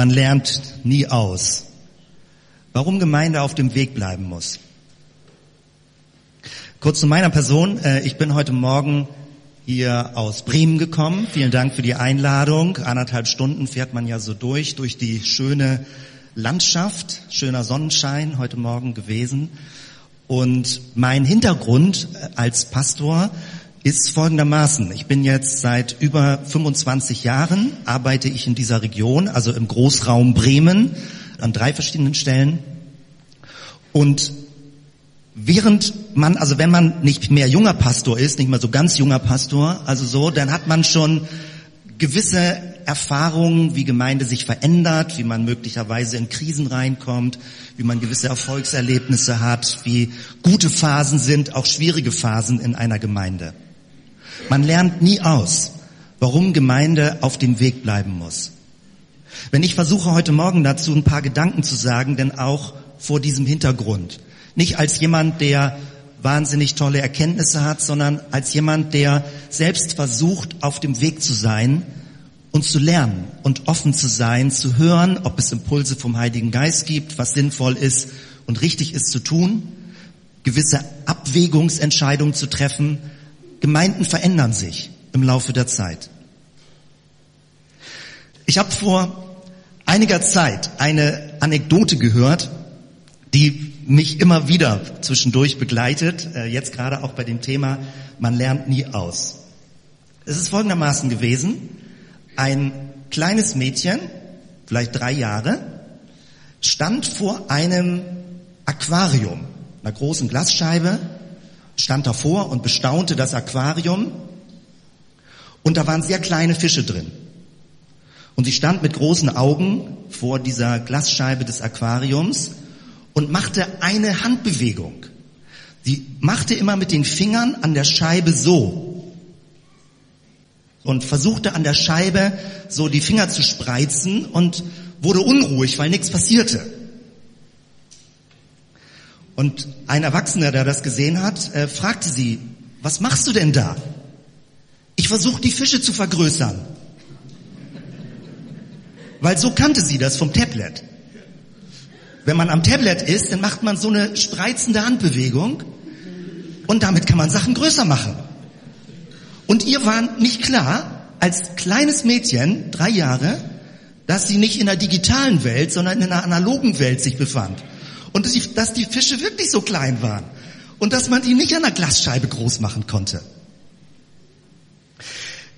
Man lernt nie aus. Warum Gemeinde auf dem Weg bleiben muss. Kurz zu meiner Person. Äh, ich bin heute Morgen hier aus Bremen gekommen. Vielen Dank für die Einladung. Anderthalb Stunden fährt man ja so durch, durch die schöne Landschaft, schöner Sonnenschein heute Morgen gewesen. Und mein Hintergrund äh, als Pastor ist folgendermaßen. Ich bin jetzt seit über 25 Jahren, arbeite ich in dieser Region, also im Großraum Bremen, an drei verschiedenen Stellen. Und während man, also wenn man nicht mehr junger Pastor ist, nicht mehr so ganz junger Pastor, also so, dann hat man schon gewisse Erfahrungen, wie Gemeinde sich verändert, wie man möglicherweise in Krisen reinkommt, wie man gewisse Erfolgserlebnisse hat, wie gute Phasen sind, auch schwierige Phasen in einer Gemeinde. Man lernt nie aus, warum Gemeinde auf dem Weg bleiben muss. Wenn ich versuche heute Morgen dazu ein paar Gedanken zu sagen, denn auch vor diesem Hintergrund. Nicht als jemand, der wahnsinnig tolle Erkenntnisse hat, sondern als jemand, der selbst versucht, auf dem Weg zu sein und zu lernen und offen zu sein, zu hören, ob es Impulse vom Heiligen Geist gibt, was sinnvoll ist und richtig ist zu tun, gewisse Abwägungsentscheidungen zu treffen, Gemeinden verändern sich im Laufe der Zeit. Ich habe vor einiger Zeit eine Anekdote gehört, die mich immer wieder zwischendurch begleitet, äh, jetzt gerade auch bei dem Thema, man lernt nie aus. Es ist folgendermaßen gewesen, ein kleines Mädchen, vielleicht drei Jahre, stand vor einem Aquarium, einer großen Glasscheibe, stand davor und bestaunte das Aquarium und da waren sehr kleine Fische drin. Und sie stand mit großen Augen vor dieser Glasscheibe des Aquariums und machte eine Handbewegung. Sie machte immer mit den Fingern an der Scheibe so und versuchte an der Scheibe so die Finger zu spreizen und wurde unruhig, weil nichts passierte. Und ein Erwachsener, der das gesehen hat, äh, fragte sie, was machst du denn da? Ich versuche die Fische zu vergrößern. Weil so kannte sie das vom Tablet. Wenn man am Tablet ist, dann macht man so eine spreizende Handbewegung und damit kann man Sachen größer machen. Und ihr war nicht klar, als kleines Mädchen, drei Jahre, dass sie nicht in der digitalen Welt, sondern in einer analogen Welt sich befand. Und dass die, dass die Fische wirklich so klein waren. Und dass man die nicht an der Glasscheibe groß machen konnte.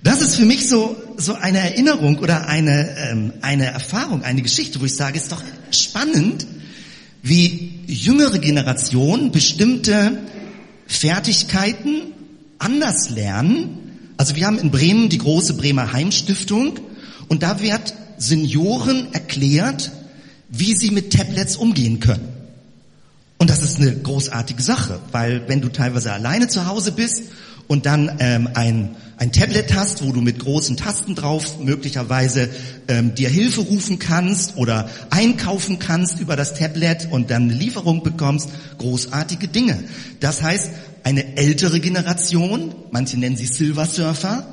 Das ist für mich so, so eine Erinnerung oder eine, ähm, eine Erfahrung, eine Geschichte, wo ich sage, ist doch spannend, wie jüngere Generationen bestimmte Fertigkeiten anders lernen. Also wir haben in Bremen die große Bremer Heimstiftung und da wird Senioren erklärt, wie sie mit Tablets umgehen können. Und das ist eine großartige Sache, weil wenn du teilweise alleine zu Hause bist und dann ähm, ein, ein Tablet hast, wo du mit großen Tasten drauf möglicherweise ähm, dir Hilfe rufen kannst oder einkaufen kannst über das Tablet und dann eine Lieferung bekommst, großartige Dinge. Das heißt, eine ältere Generation, manche nennen sie Silver Surfer,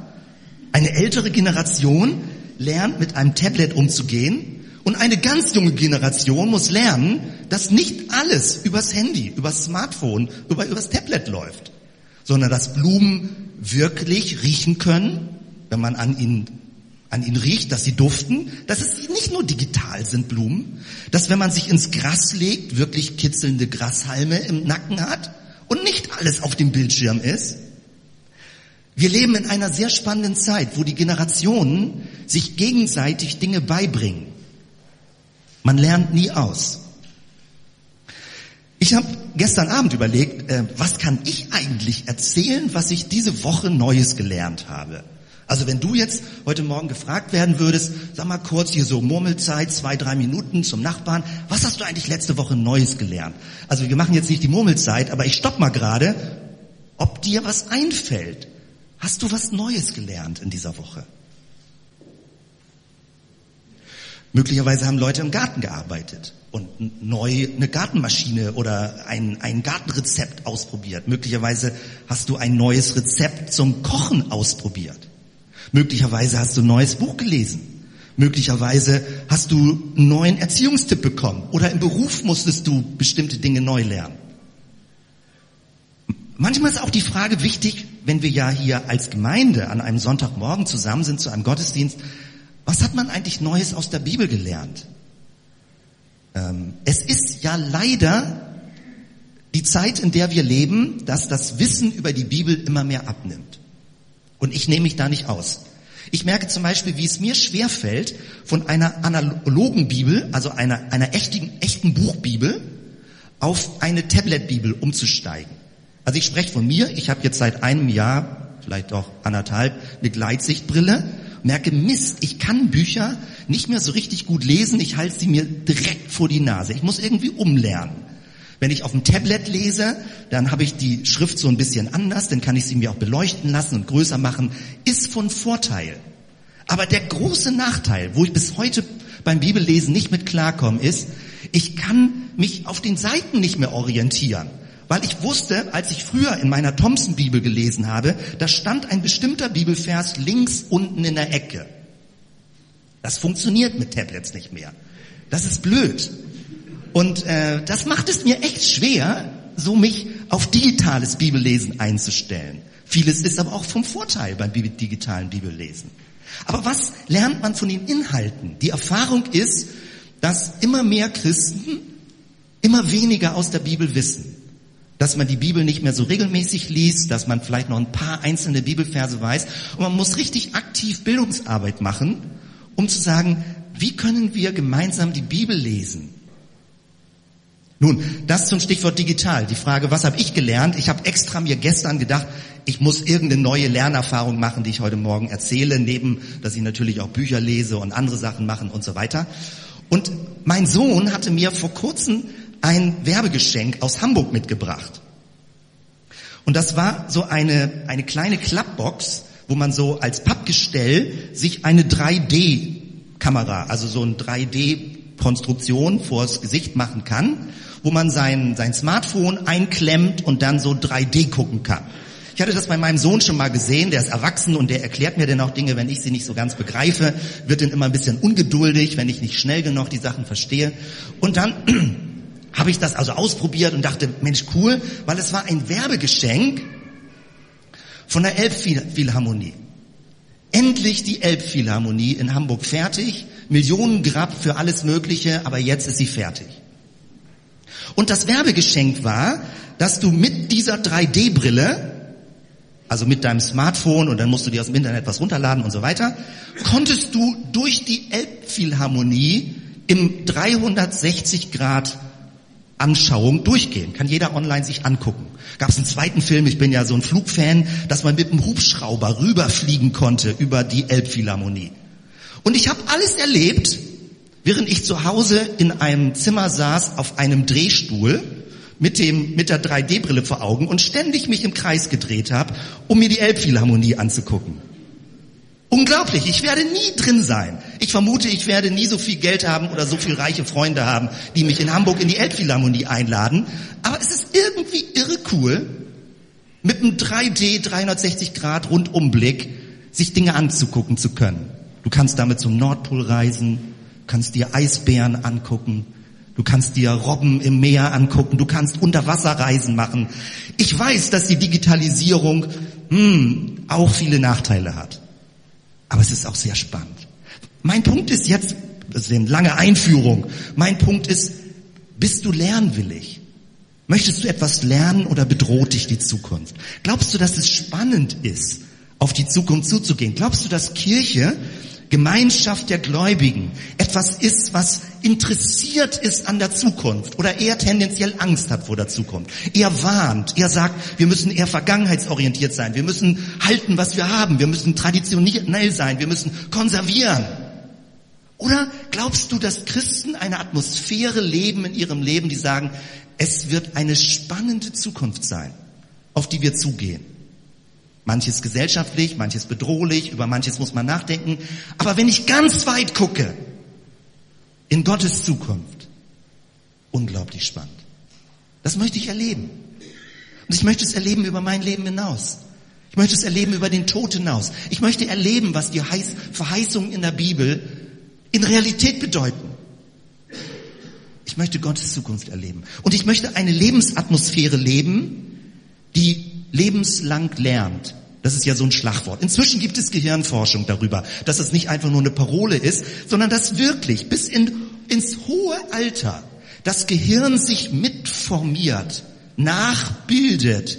eine ältere Generation lernt mit einem Tablet umzugehen und eine ganz junge Generation muss lernen, dass nicht alles übers Handy, übers Smartphone, über, übers Tablet läuft, sondern dass Blumen wirklich riechen können, wenn man an ihnen an ihnen riecht, dass sie duften, dass es nicht nur digital sind Blumen, dass wenn man sich ins Gras legt, wirklich kitzelnde Grashalme im Nacken hat und nicht alles auf dem Bildschirm ist. Wir leben in einer sehr spannenden Zeit, wo die Generationen sich gegenseitig Dinge beibringen. Man lernt nie aus. Ich habe gestern Abend überlegt, äh, was kann ich eigentlich erzählen, was ich diese Woche Neues gelernt habe. Also wenn du jetzt heute Morgen gefragt werden würdest, sag mal kurz hier so Murmelzeit, zwei, drei Minuten zum Nachbarn, was hast du eigentlich letzte Woche Neues gelernt? Also wir machen jetzt nicht die Murmelzeit, aber ich stopp mal gerade, ob dir was einfällt. Hast du was Neues gelernt in dieser Woche? Möglicherweise haben Leute im Garten gearbeitet und neu eine Gartenmaschine oder ein, ein Gartenrezept ausprobiert. Möglicherweise hast du ein neues Rezept zum Kochen ausprobiert. Möglicherweise hast du ein neues Buch gelesen. Möglicherweise hast du einen neuen Erziehungstipp bekommen oder im Beruf musstest du bestimmte Dinge neu lernen. Manchmal ist auch die Frage wichtig, wenn wir ja hier als Gemeinde an einem Sonntagmorgen zusammen sind zu einem Gottesdienst, was hat man eigentlich Neues aus der Bibel gelernt? Ähm, es ist ja leider die Zeit, in der wir leben, dass das Wissen über die Bibel immer mehr abnimmt. Und ich nehme mich da nicht aus. Ich merke zum Beispiel, wie es mir schwer fällt, von einer analogen Bibel, also einer, einer echten, echten Buchbibel, auf eine Tablet-Bibel umzusteigen. Also ich spreche von mir, ich habe jetzt seit einem Jahr, vielleicht auch anderthalb, eine Gleitsichtbrille, merke, Mist, ich kann Bücher nicht mehr so richtig gut lesen, ich halte sie mir direkt vor die Nase. Ich muss irgendwie umlernen. Wenn ich auf dem Tablet lese, dann habe ich die Schrift so ein bisschen anders, dann kann ich sie mir auch beleuchten lassen und größer machen, ist von Vorteil. Aber der große Nachteil, wo ich bis heute beim Bibellesen nicht mit klarkomme, ist, ich kann mich auf den Seiten nicht mehr orientieren. Weil ich wusste, als ich früher in meiner Thompson-Bibel gelesen habe, da stand ein bestimmter Bibelvers links unten in der Ecke. Das funktioniert mit Tablets nicht mehr. Das ist blöd. Und äh, das macht es mir echt schwer, so mich auf digitales Bibellesen einzustellen. Vieles ist aber auch vom Vorteil beim digitalen Bibellesen. Aber was lernt man von den Inhalten? Die Erfahrung ist, dass immer mehr Christen immer weniger aus der Bibel wissen. Dass man die Bibel nicht mehr so regelmäßig liest, dass man vielleicht noch ein paar einzelne Bibelverse weiß. Und man muss richtig aktiv Bildungsarbeit machen, um zu sagen, wie können wir gemeinsam die Bibel lesen? Nun, das zum Stichwort digital. Die Frage, was habe ich gelernt? Ich habe extra mir gestern gedacht, ich muss irgendeine neue Lernerfahrung machen, die ich heute Morgen erzähle, neben, dass ich natürlich auch Bücher lese und andere Sachen machen und so weiter. Und mein Sohn hatte mir vor kurzem ein Werbegeschenk aus Hamburg mitgebracht. Und das war so eine, eine kleine Klappbox, wo man so als Pappgestell sich eine 3D-Kamera, also so ein 3D-Konstruktion vors Gesicht machen kann wo man sein, sein Smartphone einklemmt und dann so 3D gucken kann. Ich hatte das bei meinem Sohn schon mal gesehen, der ist erwachsen und der erklärt mir dann auch Dinge, wenn ich sie nicht so ganz begreife, wird dann immer ein bisschen ungeduldig, wenn ich nicht schnell genug die Sachen verstehe. Und dann habe ich das also ausprobiert und dachte, Mensch, cool, weil es war ein Werbegeschenk von der Elbphilharmonie. Endlich die Elbphilharmonie in Hamburg fertig, Millionen Grab für alles Mögliche, aber jetzt ist sie fertig. Und das Werbegeschenk war, dass du mit dieser 3D-Brille, also mit deinem Smartphone und dann musst du dir aus dem Internet was runterladen und so weiter, konntest du durch die Elbphilharmonie im 360 Grad Anschauung durchgehen. Kann jeder online sich angucken. Gab es einen zweiten Film, ich bin ja so ein Flugfan, dass man mit einem Hubschrauber rüberfliegen konnte über die Elbphilharmonie. Und ich habe alles erlebt, während ich zu Hause in einem Zimmer saß auf einem Drehstuhl mit dem mit der 3D-Brille vor Augen und ständig mich im Kreis gedreht habe, um mir die Elbphilharmonie anzugucken. Unglaublich, ich werde nie drin sein. Ich vermute, ich werde nie so viel Geld haben oder so viel reiche Freunde haben, die mich in Hamburg in die Elbphilharmonie einladen. Aber es ist irgendwie irre cool, mit einem 3D 360 Grad Rundumblick sich Dinge anzugucken zu können. Du kannst damit zum Nordpol reisen, kannst dir Eisbären angucken, du kannst dir Robben im Meer angucken, du kannst Unterwasserreisen machen. Ich weiß, dass die Digitalisierung hm, auch viele Nachteile hat, aber es ist auch sehr spannend. Mein Punkt ist jetzt, das ist eine lange Einführung, mein Punkt ist, bist du lernwillig? Möchtest du etwas lernen oder bedroht dich die Zukunft? Glaubst du, dass es spannend ist, auf die Zukunft zuzugehen? Glaubst du, dass Kirche Gemeinschaft der Gläubigen etwas ist, was interessiert ist an der Zukunft oder eher tendenziell Angst hat vor der Zukunft. Er warnt, er sagt, wir müssen eher vergangenheitsorientiert sein, wir müssen halten, was wir haben, wir müssen traditionell sein, wir müssen konservieren. Oder glaubst du, dass Christen eine Atmosphäre leben in ihrem Leben, die sagen, es wird eine spannende Zukunft sein, auf die wir zugehen? Manches gesellschaftlich, manches bedrohlich, über manches muss man nachdenken. Aber wenn ich ganz weit gucke, in Gottes Zukunft, unglaublich spannend. Das möchte ich erleben. Und ich möchte es erleben über mein Leben hinaus. Ich möchte es erleben über den Tod hinaus. Ich möchte erleben, was die Verheißungen in der Bibel in Realität bedeuten. Ich möchte Gottes Zukunft erleben. Und ich möchte eine Lebensatmosphäre leben, die lebenslang lernt. Das ist ja so ein Schlagwort. Inzwischen gibt es Gehirnforschung darüber, dass es nicht einfach nur eine Parole ist, sondern dass wirklich bis in, ins hohe Alter das Gehirn sich mitformiert, nachbildet,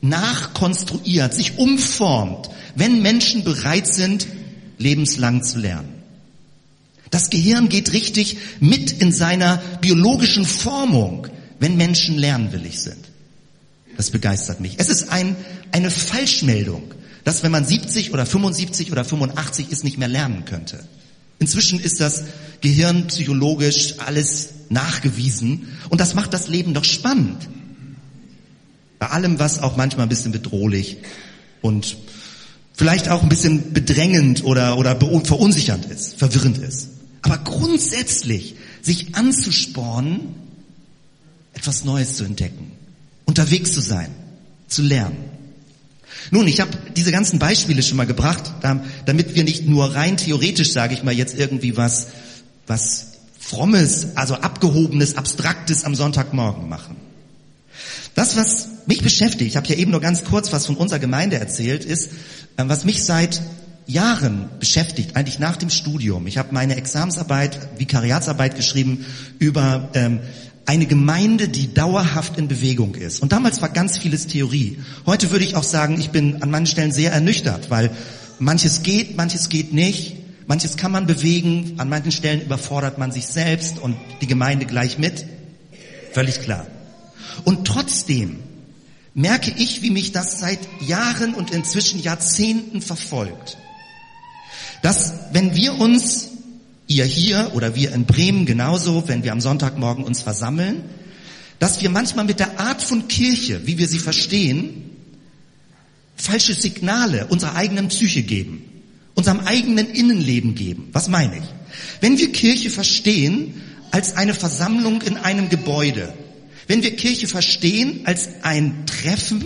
nachkonstruiert, sich umformt, wenn Menschen bereit sind, lebenslang zu lernen. Das Gehirn geht richtig mit in seiner biologischen Formung, wenn Menschen lernwillig sind. Das begeistert mich. Es ist ein, eine Falschmeldung, dass wenn man 70 oder 75 oder 85 ist, nicht mehr lernen könnte. Inzwischen ist das Gehirn psychologisch alles nachgewiesen und das macht das Leben doch spannend. Bei allem, was auch manchmal ein bisschen bedrohlich und vielleicht auch ein bisschen bedrängend oder, oder verunsichernd ist, verwirrend ist. Aber grundsätzlich sich anzuspornen, etwas Neues zu entdecken, unterwegs zu sein, zu lernen. Nun, ich habe diese ganzen Beispiele schon mal gebracht, damit wir nicht nur rein theoretisch, sage ich mal, jetzt irgendwie was, was frommes, also abgehobenes, abstraktes am Sonntagmorgen machen. Das, was mich beschäftigt, ich habe ja eben nur ganz kurz was von unserer Gemeinde erzählt, ist, ähm, was mich seit Jahren beschäftigt, eigentlich nach dem Studium. Ich habe meine Examensarbeit, Vikariatsarbeit geschrieben über ähm, eine Gemeinde, die dauerhaft in Bewegung ist. Und damals war ganz vieles Theorie. Heute würde ich auch sagen, ich bin an manchen Stellen sehr ernüchtert, weil manches geht, manches geht nicht. Manches kann man bewegen, an manchen Stellen überfordert man sich selbst und die Gemeinde gleich mit. Völlig klar. Und trotzdem merke ich, wie mich das seit Jahren und inzwischen Jahrzehnten verfolgt. Dass wenn wir uns ihr hier oder wir in Bremen genauso, wenn wir am Sonntagmorgen uns versammeln, dass wir manchmal mit der Art von Kirche, wie wir sie verstehen, falsche Signale unserer eigenen Psyche geben, unserem eigenen Innenleben geben. Was meine ich? Wenn wir Kirche verstehen als eine Versammlung in einem Gebäude, wenn wir Kirche verstehen als ein Treffen,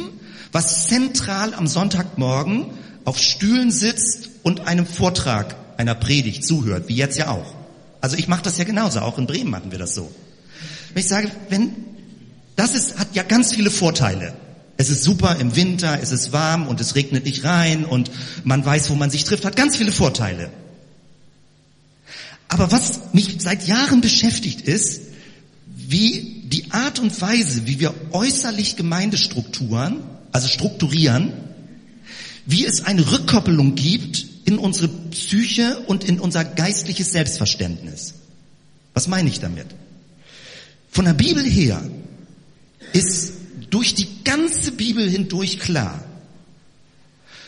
was zentral am Sonntagmorgen auf Stühlen sitzt und einem Vortrag einer Predigt zuhört, wie jetzt ja auch. Also ich mache das ja genauso, auch in Bremen machen wir das so. Wenn ich sage, wenn das ist, hat ja ganz viele Vorteile. Es ist super im Winter, es ist warm und es regnet nicht rein und man weiß, wo man sich trifft, hat ganz viele Vorteile. Aber was mich seit Jahren beschäftigt ist, wie die Art und Weise, wie wir äußerlich Gemeindestrukturen, also strukturieren, wie es eine Rückkoppelung gibt in unsere Psyche und in unser geistliches Selbstverständnis. Was meine ich damit? Von der Bibel her ist durch die ganze Bibel hindurch klar,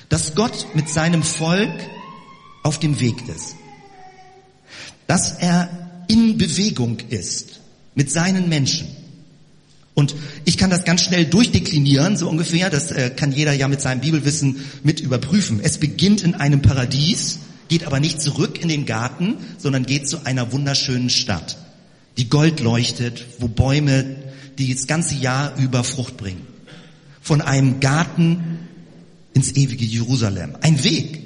dass Gott mit seinem Volk auf dem Weg ist. Dass er in Bewegung ist mit seinen Menschen. Und ich kann das ganz schnell durchdeklinieren, so ungefähr, das äh, kann jeder ja mit seinem Bibelwissen mit überprüfen. Es beginnt in einem Paradies, geht aber nicht zurück in den Garten, sondern geht zu einer wunderschönen Stadt, die Gold leuchtet, wo Bäume die das ganze Jahr über Frucht bringen. Von einem Garten ins ewige Jerusalem. Ein Weg.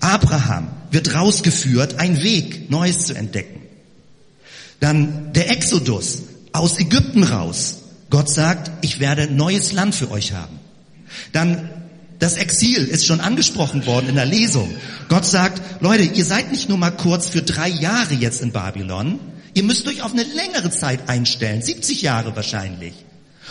Abraham wird rausgeführt, ein Weg, Neues zu entdecken. Dann der Exodus aus Ägypten raus. Gott sagt, ich werde neues Land für euch haben. Dann das Exil ist schon angesprochen worden in der Lesung. Gott sagt, Leute, ihr seid nicht nur mal kurz für drei Jahre jetzt in Babylon. Ihr müsst euch auf eine längere Zeit einstellen. 70 Jahre wahrscheinlich.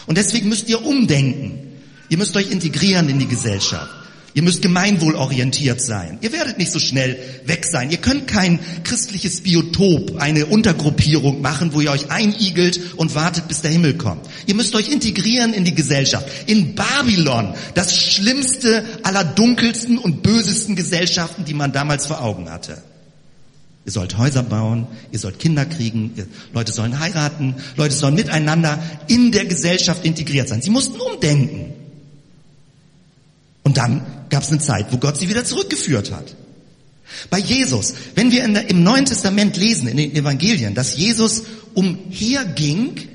Und deswegen müsst ihr umdenken. Ihr müsst euch integrieren in die Gesellschaft. Ihr müsst gemeinwohlorientiert sein. Ihr werdet nicht so schnell weg sein. Ihr könnt kein christliches Biotop, eine Untergruppierung machen, wo ihr euch einigelt und wartet, bis der Himmel kommt. Ihr müsst euch integrieren in die Gesellschaft. In Babylon, das schlimmste aller dunkelsten und bösesten Gesellschaften, die man damals vor Augen hatte. Ihr sollt Häuser bauen, ihr sollt Kinder kriegen, Leute sollen heiraten, Leute sollen miteinander in der Gesellschaft integriert sein. Sie mussten umdenken. Und dann gab es eine Zeit, wo Gott sie wieder zurückgeführt hat. Bei Jesus, wenn wir der, im Neuen Testament lesen, in den Evangelien, dass Jesus umherging,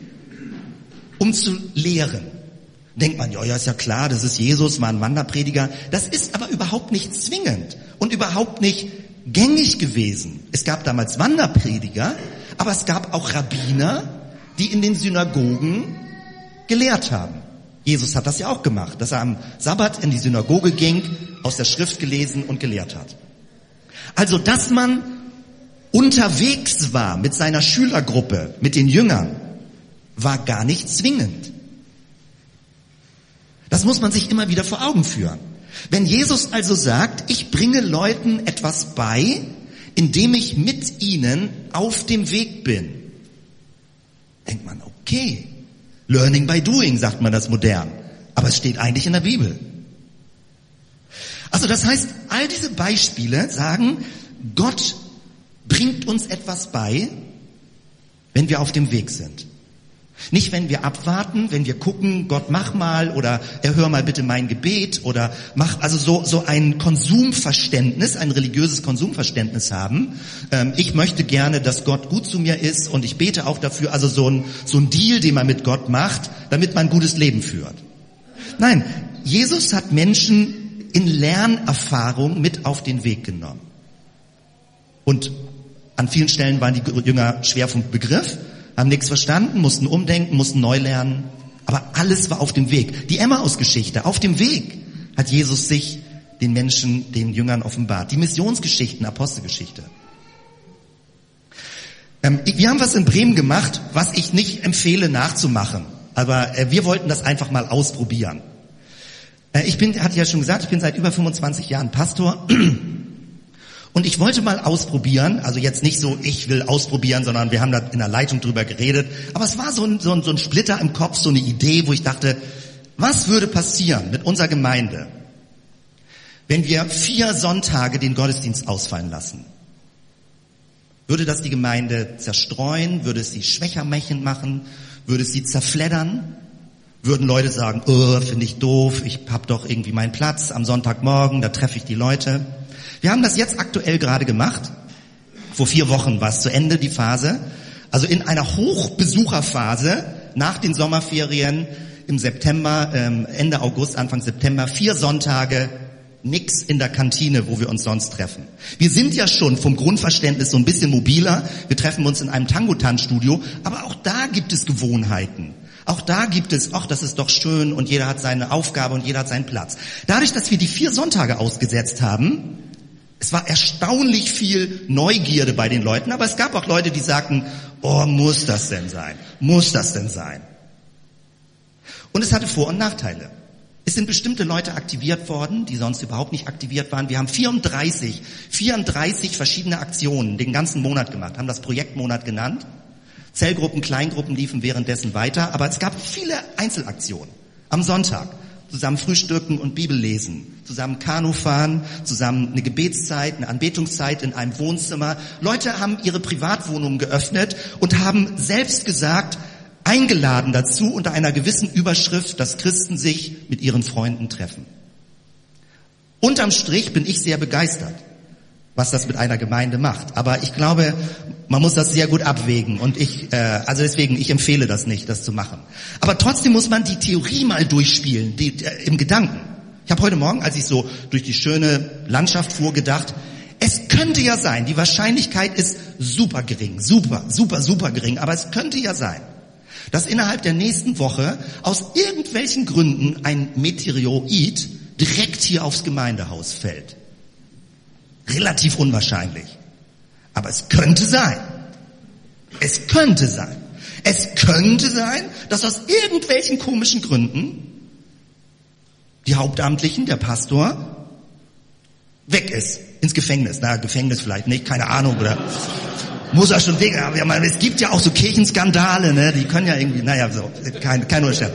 um zu lehren, denkt man, ja, ja, ist ja klar, das ist Jesus, mal ein Wanderprediger. Das ist aber überhaupt nicht zwingend und überhaupt nicht gängig gewesen. Es gab damals Wanderprediger, aber es gab auch Rabbiner, die in den Synagogen gelehrt haben. Jesus hat das ja auch gemacht, dass er am Sabbat in die Synagoge ging, aus der Schrift gelesen und gelehrt hat. Also, dass man unterwegs war mit seiner Schülergruppe, mit den Jüngern, war gar nicht zwingend. Das muss man sich immer wieder vor Augen führen. Wenn Jesus also sagt, ich bringe Leuten etwas bei, indem ich mit ihnen auf dem Weg bin, denkt man, okay, Learning by doing, sagt man das modern. Aber es steht eigentlich in der Bibel. Also das heißt, all diese Beispiele sagen, Gott bringt uns etwas bei, wenn wir auf dem Weg sind. Nicht, wenn wir abwarten, wenn wir gucken, Gott mach mal oder erhör mal bitte mein Gebet oder mach, also so, so ein Konsumverständnis, ein religiöses Konsumverständnis haben. Ähm, ich möchte gerne, dass Gott gut zu mir ist und ich bete auch dafür, also so ein, so ein Deal, den man mit Gott macht, damit man ein gutes Leben führt. Nein, Jesus hat Menschen in Lernerfahrung mit auf den Weg genommen. Und an vielen Stellen waren die Jünger schwer vom Begriff, haben nichts verstanden, mussten umdenken, mussten neu lernen. Aber alles war auf dem Weg. Die Emmaus-Geschichte, auf dem Weg hat Jesus sich den Menschen, den Jüngern offenbart. Die Missionsgeschichten, Apostelgeschichte. Ähm, wir haben was in Bremen gemacht, was ich nicht empfehle nachzumachen. Aber äh, wir wollten das einfach mal ausprobieren. Äh, ich bin, hatte ja schon gesagt, ich bin seit über 25 Jahren Pastor. Und ich wollte mal ausprobieren, also jetzt nicht so, ich will ausprobieren, sondern wir haben da in der Leitung drüber geredet. Aber es war so ein, so ein, so ein Splitter im Kopf, so eine Idee, wo ich dachte, was würde passieren mit unserer Gemeinde, wenn wir vier Sonntage den Gottesdienst ausfallen lassen? Würde das die Gemeinde zerstreuen? Würde es sie schwächer machen? Würde es sie zerfleddern? Würden Leute sagen, oh, finde ich doof, ich hab doch irgendwie meinen Platz am Sonntagmorgen, da treffe ich die Leute. Wir haben das jetzt aktuell gerade gemacht. Vor vier Wochen war es zu Ende, die Phase. Also in einer Hochbesucherphase nach den Sommerferien im September, ähm, Ende August, Anfang September, vier Sonntage nix in der Kantine, wo wir uns sonst treffen. Wir sind ja schon vom Grundverständnis so ein bisschen mobiler. Wir treffen uns in einem Tango-Tanzstudio, aber auch da gibt es Gewohnheiten. Auch da gibt es, ach, das ist doch schön und jeder hat seine Aufgabe und jeder hat seinen Platz. Dadurch, dass wir die vier Sonntage ausgesetzt haben, es war erstaunlich viel Neugierde bei den Leuten, aber es gab auch Leute, die sagten, oh, muss das denn sein? Muss das denn sein? Und es hatte Vor- und Nachteile. Es sind bestimmte Leute aktiviert worden, die sonst überhaupt nicht aktiviert waren. Wir haben 34, 34 verschiedene Aktionen den ganzen Monat gemacht, haben das Projektmonat genannt. Zellgruppen, Kleingruppen liefen währenddessen weiter, aber es gab viele Einzelaktionen. Am Sonntag zusammen frühstücken und Bibel lesen, zusammen Kanu fahren, zusammen eine Gebetszeit, eine Anbetungszeit in einem Wohnzimmer. Leute haben ihre Privatwohnungen geöffnet und haben selbst gesagt, eingeladen dazu unter einer gewissen Überschrift, dass Christen sich mit ihren Freunden treffen. Unterm Strich bin ich sehr begeistert, was das mit einer Gemeinde macht. Aber ich glaube, man muss das sehr gut abwägen und ich, äh, also deswegen, ich empfehle das nicht, das zu machen. Aber trotzdem muss man die Theorie mal durchspielen, die, äh, im Gedanken. Ich habe heute Morgen, als ich so durch die schöne Landschaft fuhr, gedacht, es könnte ja sein, die Wahrscheinlichkeit ist super gering, super, super, super gering, aber es könnte ja sein, dass innerhalb der nächsten Woche aus irgendwelchen Gründen ein Meteoroid direkt hier aufs Gemeindehaus fällt. Relativ unwahrscheinlich. Aber es könnte sein. Es könnte sein. Es könnte sein, dass aus irgendwelchen komischen Gründen die Hauptamtlichen, der Pastor, weg ist. Ins Gefängnis. Na, Gefängnis vielleicht nicht, keine Ahnung, oder muss er schon weg. Aber es gibt ja auch so Kirchenskandale, ne? Die können ja irgendwie, naja, so, kein, kein Unterschied.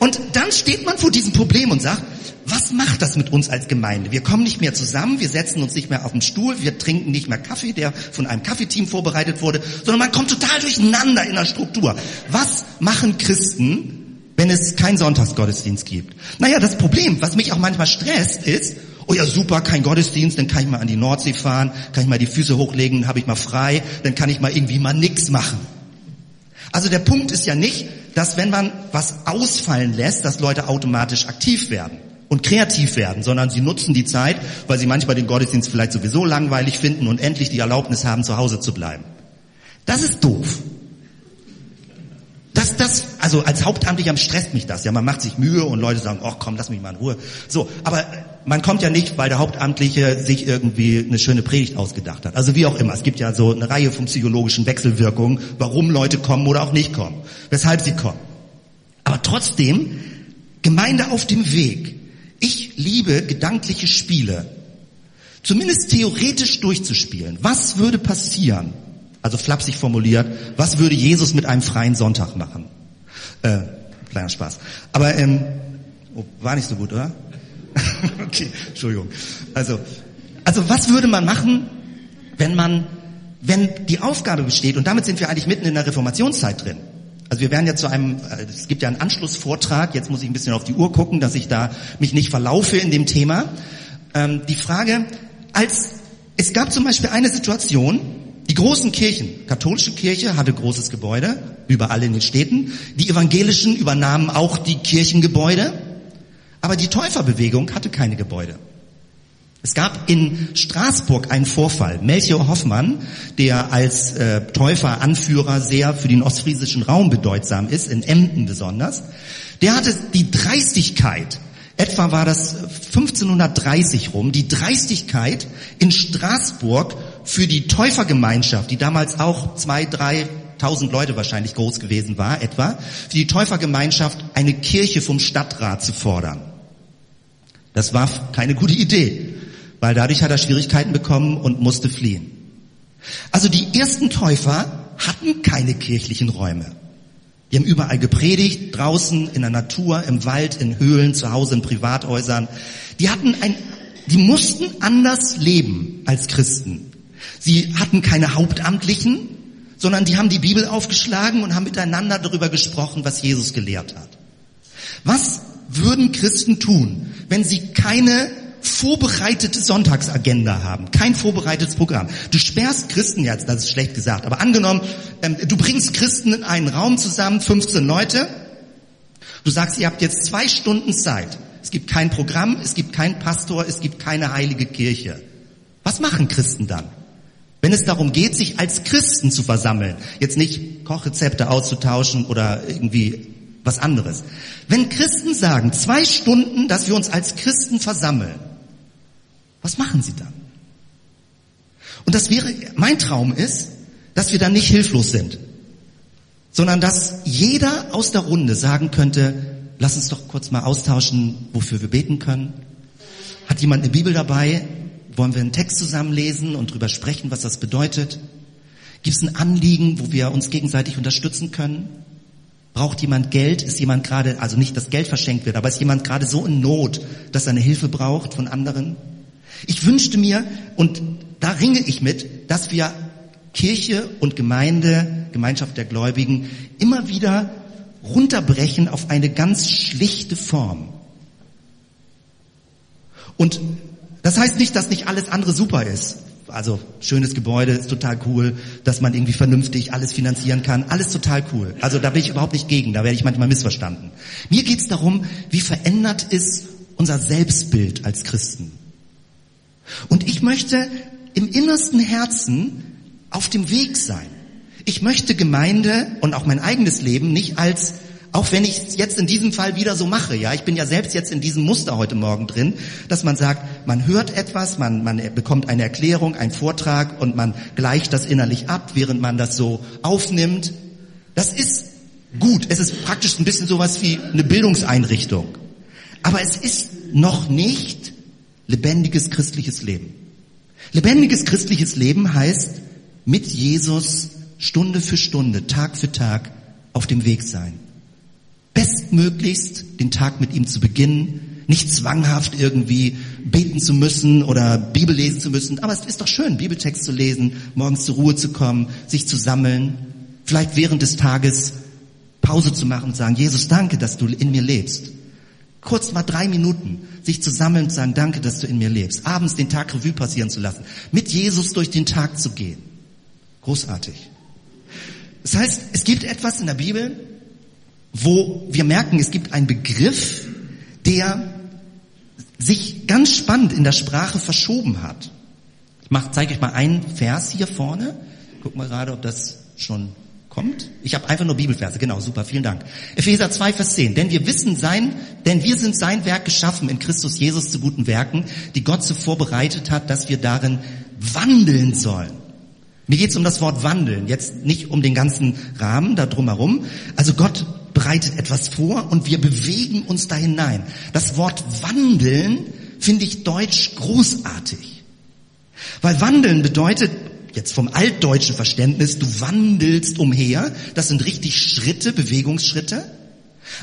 Und dann steht man vor diesem Problem und sagt, was macht das mit uns als Gemeinde? Wir kommen nicht mehr zusammen, wir setzen uns nicht mehr auf den Stuhl, wir trinken nicht mehr Kaffee, der von einem Kaffeeteam vorbereitet wurde, sondern man kommt total durcheinander in der Struktur. Was machen Christen, wenn es keinen Sonntagsgottesdienst gibt? Naja, das Problem, was mich auch manchmal stresst, ist, oh ja super, kein Gottesdienst, dann kann ich mal an die Nordsee fahren, kann ich mal die Füße hochlegen, habe ich mal frei, dann kann ich mal irgendwie mal nix machen. Also der Punkt ist ja nicht, dass wenn man was ausfallen lässt, dass Leute automatisch aktiv werden. und kreativ werden, sondern sie nutzen die Zeit, weil sie manchmal den Gottesdienst vielleicht sowieso langweilig finden und endlich die Erlaubnis haben, zu Hause zu bleiben. Das ist doof. Das, das, also als Hauptamtlicher stresst mich das. Ja, man macht sich Mühe und Leute sagen, ach komm, lass mich mal in Ruhe. So, aber man kommt ja nicht, weil der Hauptamtliche sich irgendwie eine schöne Predigt ausgedacht hat. Also wie auch immer. Es gibt ja so eine Reihe von psychologischen Wechselwirkungen, warum Leute kommen oder auch nicht kommen. Weshalb sie kommen. Aber trotzdem, Gemeinde auf dem Weg. Ich liebe gedankliche Spiele. Zumindest theoretisch durchzuspielen. Was würde passieren, also flapsig formuliert, was würde Jesus mit einem freien Sonntag machen? Äh, kleiner Spaß. Aber ähm, oh, war nicht so gut, oder? okay, Entschuldigung. Also, also was würde man machen, wenn man, wenn die Aufgabe besteht, und damit sind wir eigentlich mitten in der Reformationszeit drin. Also wir werden ja zu einem, äh, es gibt ja einen Anschlussvortrag, jetzt muss ich ein bisschen auf die Uhr gucken, dass ich da mich nicht verlaufe in dem Thema. Ähm, die Frage, als, es gab zum Beispiel eine Situation, die großen Kirchen, katholische Kirche hatte großes Gebäude, überall in den Städten. Die evangelischen übernahmen auch die Kirchengebäude, aber die Täuferbewegung hatte keine Gebäude. Es gab in Straßburg einen Vorfall. Melchior Hoffmann, der als äh, Täufer, sehr für den ostfriesischen Raum bedeutsam ist, in Emden besonders, der hatte die Dreistigkeit, etwa war das 1530 rum, die Dreistigkeit in Straßburg für die Täufergemeinschaft, die damals auch zwei, drei tausend Leute wahrscheinlich groß gewesen war, etwa, für die Täufergemeinschaft eine Kirche vom Stadtrat zu fordern. Das war keine gute Idee, weil dadurch hat er Schwierigkeiten bekommen und musste fliehen. Also die ersten Täufer hatten keine kirchlichen Räume. Die haben überall gepredigt, draußen, in der Natur, im Wald, in Höhlen, zu Hause, in Privathäusern. Die hatten ein, die mussten anders leben als Christen. Sie hatten keine Hauptamtlichen, sondern die haben die Bibel aufgeschlagen und haben miteinander darüber gesprochen, was Jesus gelehrt hat. Was würden Christen tun, wenn sie keine vorbereitete Sonntagsagenda haben, kein vorbereitetes Programm. Du sperrst Christen jetzt, das ist schlecht gesagt, aber angenommen, ähm, du bringst Christen in einen Raum zusammen, 15 Leute, du sagst, ihr habt jetzt zwei Stunden Zeit. Es gibt kein Programm, es gibt keinen Pastor, es gibt keine heilige Kirche. Was machen Christen dann? Wenn es darum geht, sich als Christen zu versammeln, jetzt nicht Kochrezepte auszutauschen oder irgendwie was anderes. Wenn Christen sagen, zwei Stunden, dass wir uns als Christen versammeln, was machen sie dann? Und das wäre, mein Traum ist, dass wir dann nicht hilflos sind, sondern dass jeder aus der Runde sagen könnte, lass uns doch kurz mal austauschen, wofür wir beten können. Hat jemand eine Bibel dabei? Wollen wir einen Text zusammenlesen und drüber sprechen, was das bedeutet? Gibt es ein Anliegen, wo wir uns gegenseitig unterstützen können? Braucht jemand Geld? Ist jemand gerade, also nicht, dass Geld verschenkt wird, aber ist jemand gerade so in Not, dass er eine Hilfe braucht von anderen? Ich wünschte mir, und da ringe ich mit, dass wir Kirche und Gemeinde, Gemeinschaft der Gläubigen immer wieder runterbrechen auf eine ganz schlichte Form. Und das heißt nicht, dass nicht alles andere super ist. Also schönes Gebäude, ist total cool, dass man irgendwie vernünftig alles finanzieren kann, alles total cool. Also da bin ich überhaupt nicht gegen, da werde ich manchmal missverstanden. Mir geht es darum, wie verändert ist unser Selbstbild als Christen. Und ich möchte im innersten Herzen auf dem Weg sein. Ich möchte Gemeinde und auch mein eigenes Leben nicht als auch wenn ich es jetzt in diesem Fall wieder so mache, ja, ich bin ja selbst jetzt in diesem Muster heute Morgen drin, dass man sagt, man hört etwas, man, man bekommt eine Erklärung, einen Vortrag und man gleicht das innerlich ab, während man das so aufnimmt. Das ist gut. Es ist praktisch ein bisschen sowas wie eine Bildungseinrichtung. Aber es ist noch nicht lebendiges christliches Leben. Lebendiges christliches Leben heißt mit Jesus Stunde für Stunde, Tag für Tag auf dem Weg sein bestmöglichst den Tag mit ihm zu beginnen, nicht zwanghaft irgendwie beten zu müssen oder Bibel lesen zu müssen. Aber es ist doch schön, Bibeltext zu lesen, morgens zur Ruhe zu kommen, sich zu sammeln, vielleicht während des Tages Pause zu machen und sagen, Jesus, danke, dass du in mir lebst. Kurz mal drei Minuten, sich zu sammeln und sagen, danke, dass du in mir lebst. Abends den Tag Revue passieren zu lassen. Mit Jesus durch den Tag zu gehen. Großartig. Das heißt, es gibt etwas in der Bibel, wo wir merken, es gibt einen Begriff, der sich ganz spannend in der Sprache verschoben hat. Ich mach, zeige euch mal einen Vers hier vorne. Guck mal gerade, ob das schon kommt. Ich habe einfach nur Bibelverse. Genau, super, vielen Dank. Epheser 2, Vers 10. Denn wir wissen sein, denn wir sind sein Werk geschaffen in Christus Jesus zu guten Werken, die Gott zuvor bereitet hat, dass wir darin wandeln sollen. Mir geht es um das Wort wandeln, jetzt nicht um den ganzen Rahmen da drumherum. Also Gott bereitet etwas vor und wir bewegen uns da hinein. Das Wort wandeln finde ich deutsch großartig. Weil wandeln bedeutet jetzt vom altdeutschen Verständnis, du wandelst umher, das sind richtig Schritte, Bewegungsschritte.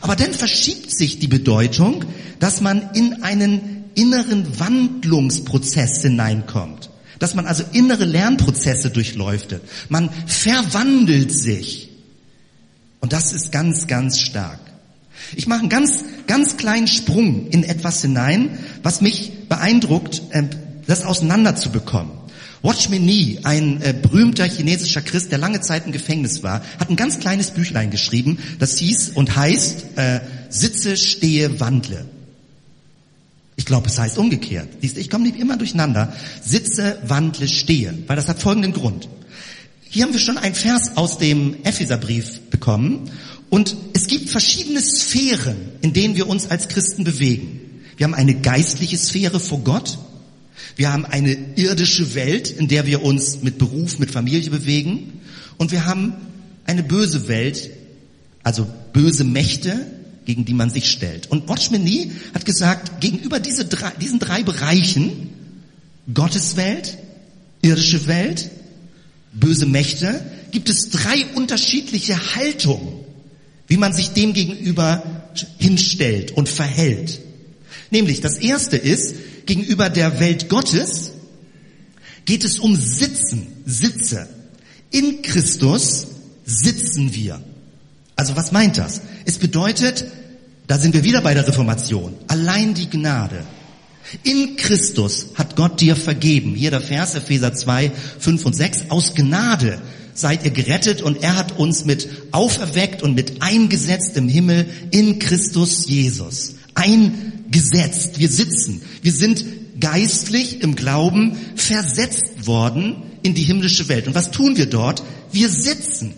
Aber dann verschiebt sich die Bedeutung, dass man in einen inneren Wandlungsprozess hineinkommt. Dass man also innere Lernprozesse durchläuft. Man verwandelt sich. Und das ist ganz, ganz stark. Ich mache einen ganz, ganz kleinen Sprung in etwas hinein, was mich beeindruckt, äh, das auseinanderzubekommen. Watchman Nee, ein äh, berühmter chinesischer Christ, der lange Zeit im Gefängnis war, hat ein ganz kleines Büchlein geschrieben, das hieß und heißt äh, Sitze, stehe, wandle. Ich glaube, es heißt umgekehrt. Ich komme nicht immer durcheinander. Sitze, wandle, stehe. Weil das hat folgenden Grund. Hier haben wir schon einen Vers aus dem Epheserbrief bekommen. Und es gibt verschiedene Sphären, in denen wir uns als Christen bewegen. Wir haben eine geistliche Sphäre vor Gott. Wir haben eine irdische Welt, in der wir uns mit Beruf, mit Familie bewegen. Und wir haben eine böse Welt, also böse Mächte, gegen die man sich stellt. Und Watchman Nee hat gesagt, gegenüber diese drei, diesen drei Bereichen, Gottes Welt, irdische Welt, böse Mächte, gibt es drei unterschiedliche Haltungen, wie man sich dem gegenüber hinstellt und verhält. Nämlich das erste ist, gegenüber der Welt Gottes geht es um Sitzen, Sitze. In Christus sitzen wir. Also was meint das? Es bedeutet, da sind wir wieder bei der Reformation, allein die Gnade. In Christus hat Gott dir vergeben. Hier der Vers Epheser 2, 5 und 6. Aus Gnade seid ihr gerettet und er hat uns mit auferweckt und mit eingesetzt im Himmel in Christus Jesus. Eingesetzt. Wir sitzen. Wir sind geistlich im Glauben versetzt worden in die himmlische Welt. Und was tun wir dort? Wir sitzen.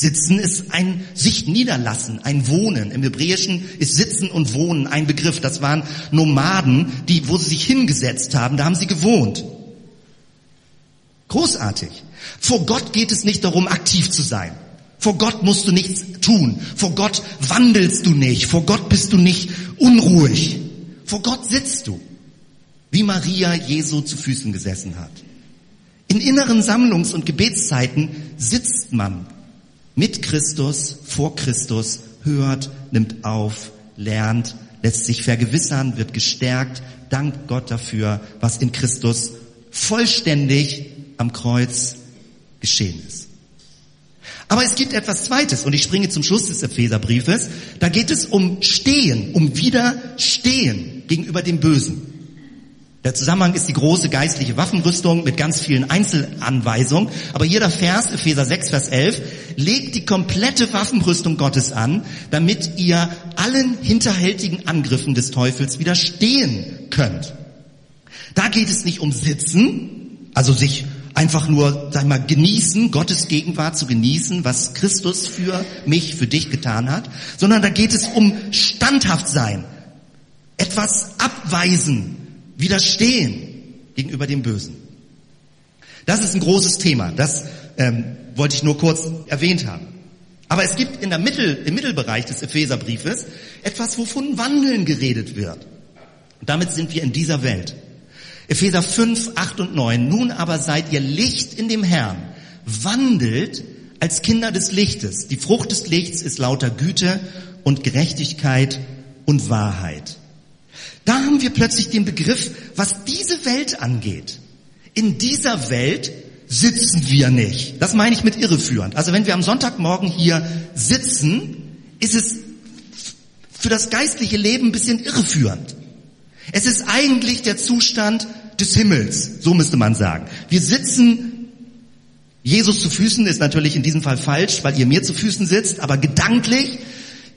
Sitzen ist ein sich niederlassen, ein Wohnen. Im Hebräischen ist Sitzen und Wohnen ein Begriff. Das waren Nomaden, die, wo sie sich hingesetzt haben, da haben sie gewohnt. Großartig. Vor Gott geht es nicht darum, aktiv zu sein. Vor Gott musst du nichts tun. Vor Gott wandelst du nicht. Vor Gott bist du nicht unruhig. Vor Gott sitzt du, wie Maria Jesu zu Füßen gesessen hat. In inneren Sammlungs- und Gebetszeiten sitzt man mit Christus, vor Christus, hört, nimmt auf, lernt, lässt sich vergewissern, wird gestärkt, dankt Gott dafür, was in Christus vollständig am Kreuz geschehen ist. Aber es gibt etwas Zweites und ich springe zum Schluss des Epheserbriefes. Da geht es um Stehen, um Widerstehen gegenüber dem Bösen. Der Zusammenhang ist die große geistliche Waffenrüstung mit ganz vielen Einzelanweisungen. Aber jeder Vers, Epheser 6, Vers 11, legt die komplette Waffenrüstung Gottes an, damit ihr allen hinterhältigen Angriffen des Teufels widerstehen könnt. Da geht es nicht um Sitzen, also sich einfach nur, sag mal, genießen, Gottes Gegenwart zu genießen, was Christus für mich, für dich getan hat, sondern da geht es um standhaft sein, etwas abweisen, widerstehen gegenüber dem Bösen. Das ist ein großes Thema. Das ähm, wollte ich nur kurz erwähnt haben. Aber es gibt in der Mittel, im Mittelbereich des Epheserbriefes etwas, wovon Wandeln geredet wird. Und damit sind wir in dieser Welt. Epheser 5, 8 und 9. Nun aber seid ihr Licht in dem Herrn. Wandelt als Kinder des Lichtes. Die Frucht des Lichts ist lauter Güte und Gerechtigkeit und Wahrheit. Da haben wir plötzlich den Begriff, was diese Welt angeht. In dieser Welt sitzen wir nicht. Das meine ich mit irreführend. Also wenn wir am Sonntagmorgen hier sitzen, ist es für das geistliche Leben ein bisschen irreführend. Es ist eigentlich der Zustand des Himmels, so müsste man sagen. Wir sitzen Jesus zu Füßen ist natürlich in diesem Fall falsch, weil ihr mir zu Füßen sitzt, aber gedanklich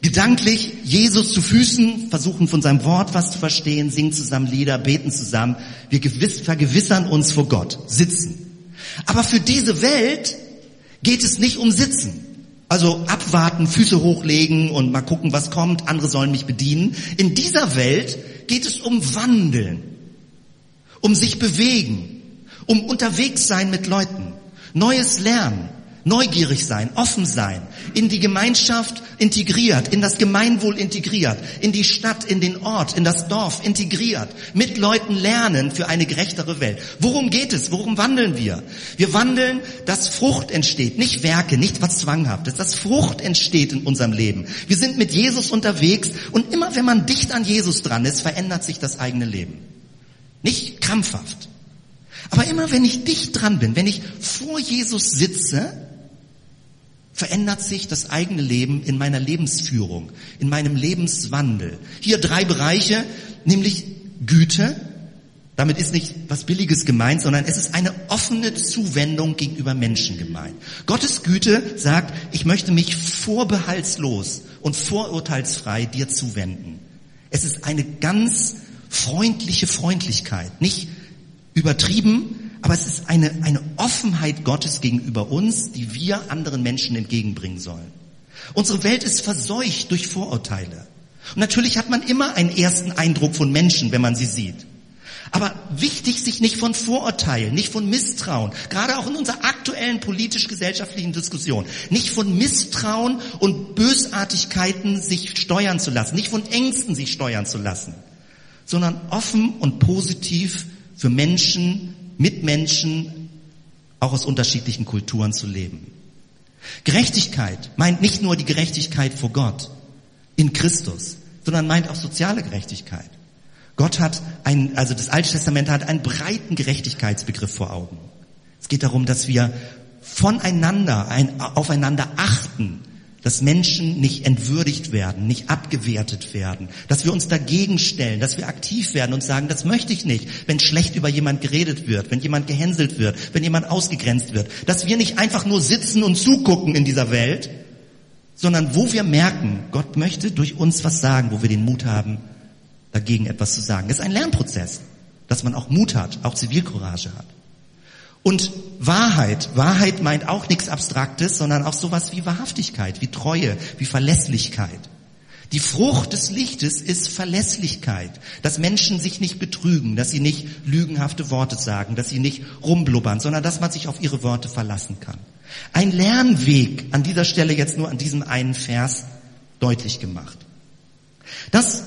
gedanklich Jesus zu Füßen, versuchen von seinem Wort was zu verstehen, singen zusammen Lieder, beten zusammen. Wir gewiss, vergewissern uns vor Gott, sitzen. Aber für diese Welt geht es nicht um Sitzen. Also abwarten, Füße hochlegen und mal gucken, was kommt, andere sollen mich bedienen. In dieser Welt geht es um Wandeln, um sich bewegen, um unterwegs sein mit Leuten, Neues lernen, neugierig sein, offen sein, in die Gemeinschaft integriert, in das Gemeinwohl integriert, in die Stadt, in den Ort, in das Dorf integriert, mit Leuten lernen für eine gerechtere Welt. Worum geht es? Worum wandeln wir? Wir wandeln, dass Frucht entsteht, nicht Werke, nicht was Zwanghaftes, dass Frucht entsteht in unserem Leben. Wir sind mit Jesus unterwegs und immer wenn man dicht an Jesus dran ist, verändert sich das eigene Leben. Nicht krampfhaft. Aber immer wenn ich dicht dran bin, wenn ich vor Jesus sitze, verändert sich das eigene Leben in meiner Lebensführung, in meinem Lebenswandel. Hier drei Bereiche, nämlich Güte. Damit ist nicht was Billiges gemeint, sondern es ist eine offene Zuwendung gegenüber Menschen gemeint. Gottes Güte sagt, ich möchte mich vorbehaltslos und vorurteilsfrei dir zuwenden. Es ist eine ganz freundliche Freundlichkeit, nicht übertrieben, aber es ist eine, eine Offenheit Gottes gegenüber uns, die wir anderen Menschen entgegenbringen sollen. Unsere Welt ist verseucht durch Vorurteile. Und natürlich hat man immer einen ersten Eindruck von Menschen, wenn man sie sieht. Aber wichtig, sich nicht von Vorurteilen, nicht von Misstrauen, gerade auch in unserer aktuellen politisch-gesellschaftlichen Diskussion, nicht von Misstrauen und Bösartigkeiten sich steuern zu lassen, nicht von Ängsten sich steuern zu lassen, sondern offen und positiv für Menschen mit Menschen auch aus unterschiedlichen Kulturen zu leben. Gerechtigkeit meint nicht nur die Gerechtigkeit vor Gott in Christus, sondern meint auch soziale Gerechtigkeit. Gott hat ein, also das Alte Testament hat einen breiten Gerechtigkeitsbegriff vor Augen. Es geht darum, dass wir voneinander, ein, aufeinander achten, dass Menschen nicht entwürdigt werden, nicht abgewertet werden, dass wir uns dagegen stellen, dass wir aktiv werden und sagen, das möchte ich nicht, wenn schlecht über jemand geredet wird, wenn jemand gehänselt wird, wenn jemand ausgegrenzt wird, dass wir nicht einfach nur sitzen und zugucken in dieser Welt, sondern wo wir merken, Gott möchte durch uns was sagen, wo wir den Mut haben, dagegen etwas zu sagen. Das ist ein Lernprozess, dass man auch Mut hat, auch Zivilcourage hat. Und Wahrheit, Wahrheit meint auch nichts Abstraktes, sondern auch sowas wie Wahrhaftigkeit, wie Treue, wie Verlässlichkeit. Die Frucht des Lichtes ist Verlässlichkeit, dass Menschen sich nicht betrügen, dass sie nicht lügenhafte Worte sagen, dass sie nicht rumblubbern, sondern dass man sich auf ihre Worte verlassen kann. Ein Lernweg an dieser Stelle jetzt nur an diesem einen Vers deutlich gemacht. Das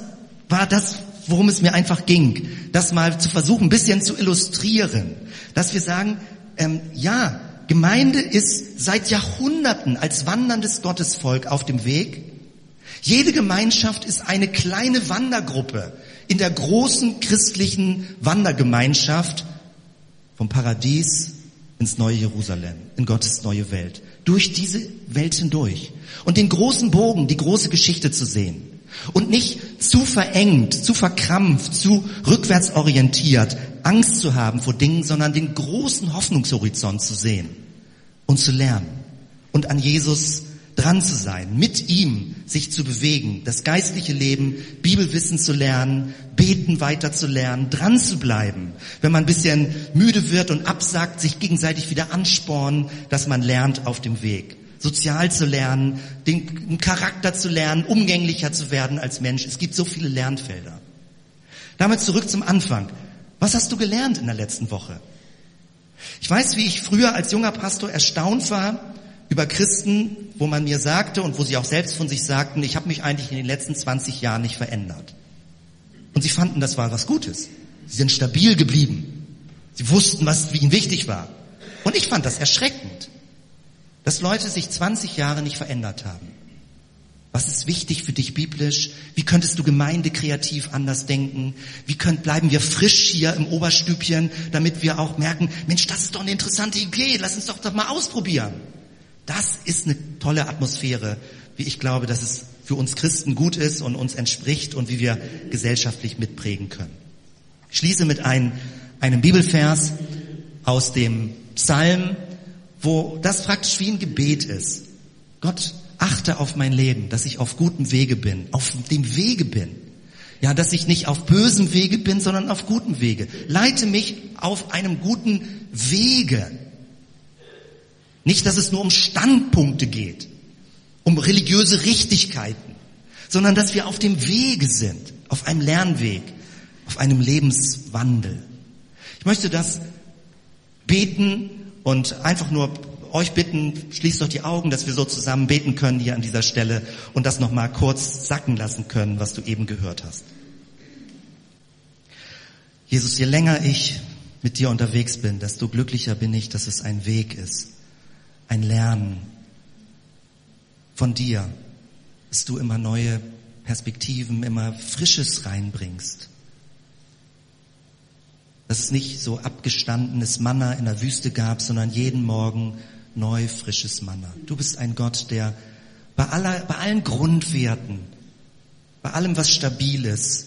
war das, worum es mir einfach ging, das mal zu versuchen, ein bisschen zu illustrieren, dass wir sagen, ähm, ja, Gemeinde ist seit Jahrhunderten als wanderndes Gottesvolk auf dem Weg. Jede Gemeinschaft ist eine kleine Wandergruppe in der großen christlichen Wandergemeinschaft vom Paradies ins neue Jerusalem, in Gottes neue Welt, durch diese Welt hindurch und den großen Bogen, die große Geschichte zu sehen. Und nicht zu verengt, zu verkrampft, zu rückwärtsorientiert, Angst zu haben vor Dingen, sondern den großen Hoffnungshorizont zu sehen und zu lernen und an Jesus dran zu sein, mit ihm sich zu bewegen, das geistliche Leben, Bibelwissen zu lernen, beten weiter zu lernen, dran zu bleiben. Wenn man ein bisschen müde wird und absagt, sich gegenseitig wieder anspornen, dass man lernt auf dem Weg sozial zu lernen, den Charakter zu lernen, umgänglicher zu werden als Mensch. Es gibt so viele Lernfelder. Damit zurück zum Anfang. Was hast du gelernt in der letzten Woche? Ich weiß, wie ich früher als junger Pastor erstaunt war über Christen, wo man mir sagte und wo sie auch selbst von sich sagten, ich habe mich eigentlich in den letzten 20 Jahren nicht verändert. Und sie fanden, das war was Gutes. Sie sind stabil geblieben. Sie wussten, was ihnen wichtig war. Und ich fand das erschreckend dass Leute sich 20 Jahre nicht verändert haben. Was ist wichtig für dich biblisch? Wie könntest du Gemeinde kreativ anders denken? Wie könnt, bleiben wir frisch hier im Oberstübchen, damit wir auch merken, Mensch, das ist doch eine interessante Idee, lass uns doch doch mal ausprobieren. Das ist eine tolle Atmosphäre, wie ich glaube, dass es für uns Christen gut ist und uns entspricht und wie wir gesellschaftlich mitprägen können. Ich schließe mit einem, einem Bibelvers aus dem Psalm wo das praktisch wie ein Gebet ist. Gott, achte auf mein Leben, dass ich auf gutem Wege bin, auf dem Wege bin. Ja, dass ich nicht auf bösem Wege bin, sondern auf gutem Wege. Leite mich auf einem guten Wege. Nicht, dass es nur um Standpunkte geht, um religiöse Richtigkeiten, sondern dass wir auf dem Wege sind, auf einem Lernweg, auf einem Lebenswandel. Ich möchte das beten und einfach nur euch bitten, schließt doch die Augen, dass wir so zusammen beten können hier an dieser Stelle und das nochmal kurz sacken lassen können, was du eben gehört hast. Jesus, je länger ich mit dir unterwegs bin, desto glücklicher bin ich, dass es ein Weg ist, ein Lernen von dir, dass du immer neue Perspektiven, immer Frisches reinbringst. Dass es nicht so abgestandenes Manna in der Wüste gab, sondern jeden Morgen neu frisches Manna. Du bist ein Gott, der bei, aller, bei allen Grundwerten, bei allem, was stabil ist,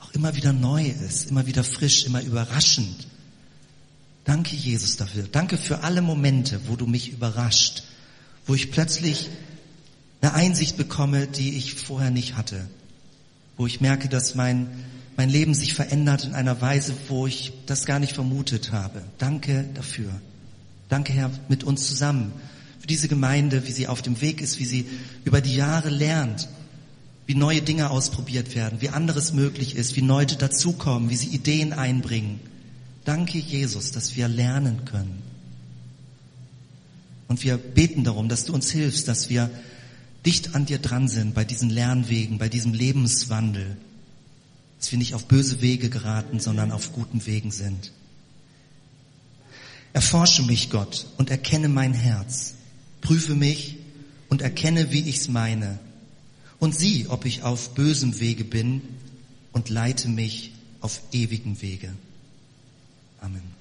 auch immer wieder neu ist, immer wieder frisch, immer überraschend. Danke, Jesus, dafür. Danke für alle Momente, wo du mich überrascht, wo ich plötzlich eine Einsicht bekomme, die ich vorher nicht hatte, wo ich merke, dass mein, mein Leben sich verändert in einer Weise, wo ich das gar nicht vermutet habe. Danke dafür. Danke, Herr, mit uns zusammen für diese Gemeinde, wie sie auf dem Weg ist, wie sie über die Jahre lernt, wie neue Dinge ausprobiert werden, wie anderes möglich ist, wie Leute dazukommen, wie sie Ideen einbringen. Danke, Jesus, dass wir lernen können. Und wir beten darum, dass du uns hilfst, dass wir dicht an dir dran sind bei diesen Lernwegen, bei diesem Lebenswandel, dass wir nicht auf böse Wege geraten, sondern auf guten Wegen sind. Erforsche mich, Gott, und erkenne mein Herz. Prüfe mich und erkenne, wie ich's meine. Und sieh, ob ich auf bösem Wege bin und leite mich auf ewigen Wege. Amen.